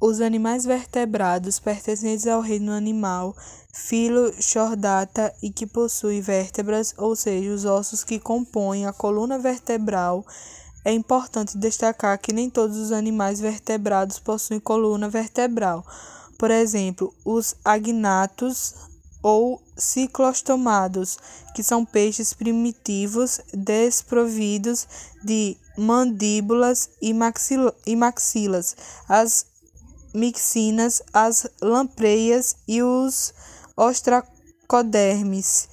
Os animais vertebrados pertencentes ao reino animal, filo Chordata e que possuem vértebras, ou seja, os ossos que compõem a coluna vertebral. É importante destacar que nem todos os animais vertebrados possuem coluna vertebral. Por exemplo, os agnatos ou ciclostomados, que são peixes primitivos desprovidos de mandíbulas e, maxilas. As mixinas, as lampreias e os ostracodermes.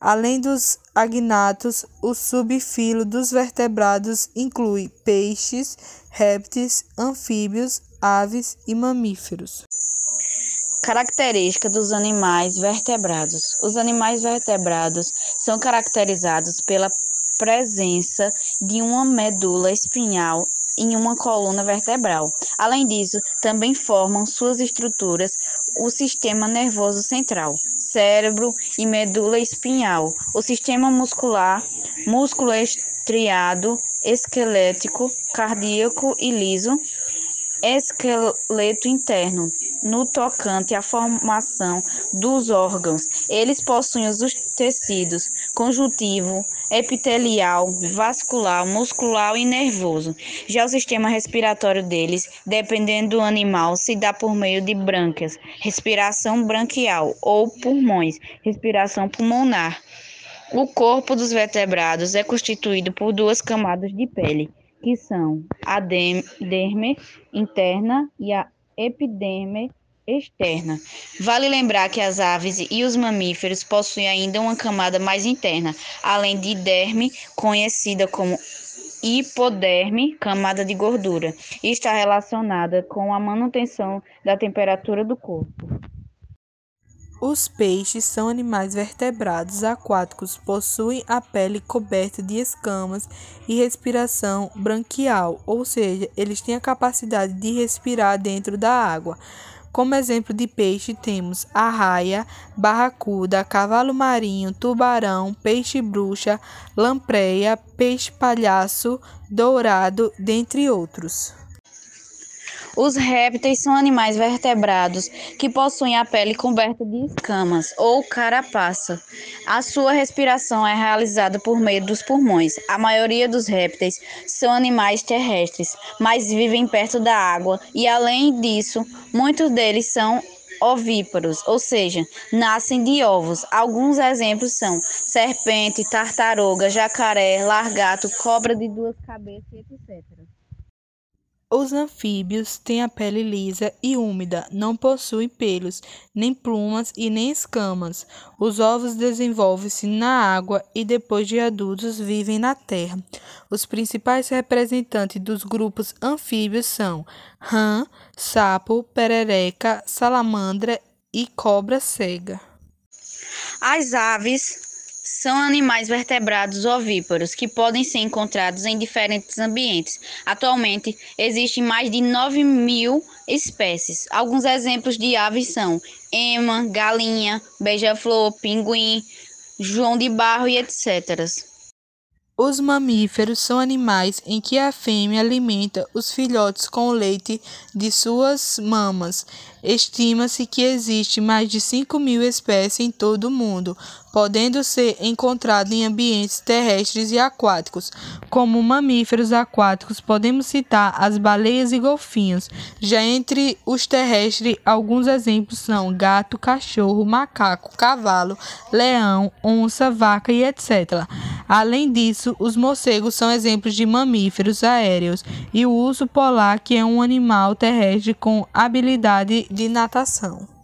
Além dos agnatos, o subfilo dos vertebrados inclui peixes, répteis, anfíbios, aves e mamíferos. Característica dos animais vertebrados. Os animais vertebrados são caracterizados pela presença de uma medula espinhal em uma coluna vertebral. Além disso, também formam suas estruturas o sistema nervoso central, cérebro e medula espinhal, o sistema muscular, músculo estriado, esquelético, cardíaco e liso, esqueleto interno, no tocante à formação dos órgãos. Eles possuem os tecidos conjuntivo, epitelial, vascular, muscular e nervoso. Já o sistema respiratório deles, dependendo do animal, se dá por meio de brânquias, respiração branquial, ou pulmões, respiração pulmonar. O corpo dos vertebrados é constituído por duas camadas de pele, que são a derme interna e a epiderme externa. Vale lembrar que as aves e os mamíferos possuem ainda uma camada mais interna, além de derme, conhecida como hipoderme, camada de gordura, e está relacionada com a manutenção da temperatura do corpo. Os peixes são animais vertebrados aquáticos, possuem a pele coberta de escamas e respiração branquial, ou seja, eles têm a capacidade de respirar dentro da água. Como exemplo de peixe temos arraia, barracuda, cavalo marinho, tubarão, peixe-bruxa, lampreia, peixe-palhaço, dourado, dentre outros. Os répteis são animais vertebrados que possuem a pele coberta de escamas ou carapaça. A sua respiração é realizada por meio dos pulmões. A maioria dos répteis são animais terrestres, mas vivem perto da água e, além disso, muitos deles são ovíparos, ou seja, nascem de ovos. Alguns exemplos são serpente, tartaruga, jacaré, largato, cobra de duas cabeças, etc. Os anfíbios têm a pele lisa e úmida, não possuem pelos, nem plumas e nem escamas. Os ovos desenvolvem-se na água e, depois de adultos, vivem na terra. Os principais representantes dos grupos anfíbios são rã, sapo, perereca, salamandra e cobra cega. As aves são animais vertebrados ovíparos que podem ser encontrados em diferentes ambientes. Atualmente, existem mais de 9 mil espécies. Alguns exemplos de aves são ema, galinha, beija-flor, pinguim, joão de barro e etc. Os mamíferos são animais em que a fêmea alimenta os filhotes com o leite de suas mamas. Estima-se que existe mais de 5 mil espécies em todo o mundo, podendo ser encontrado em ambientes terrestres e aquáticos. Como mamíferos aquáticos, podemos citar as baleias e golfinhos. Já entre os terrestres, alguns exemplos são gato, cachorro, macaco, cavalo, leão, onça, vaca e etc. Além disso, os morcegos são exemplos de mamíferos aéreos e o urso polar, que é um animal terrestre com habilidade de natação.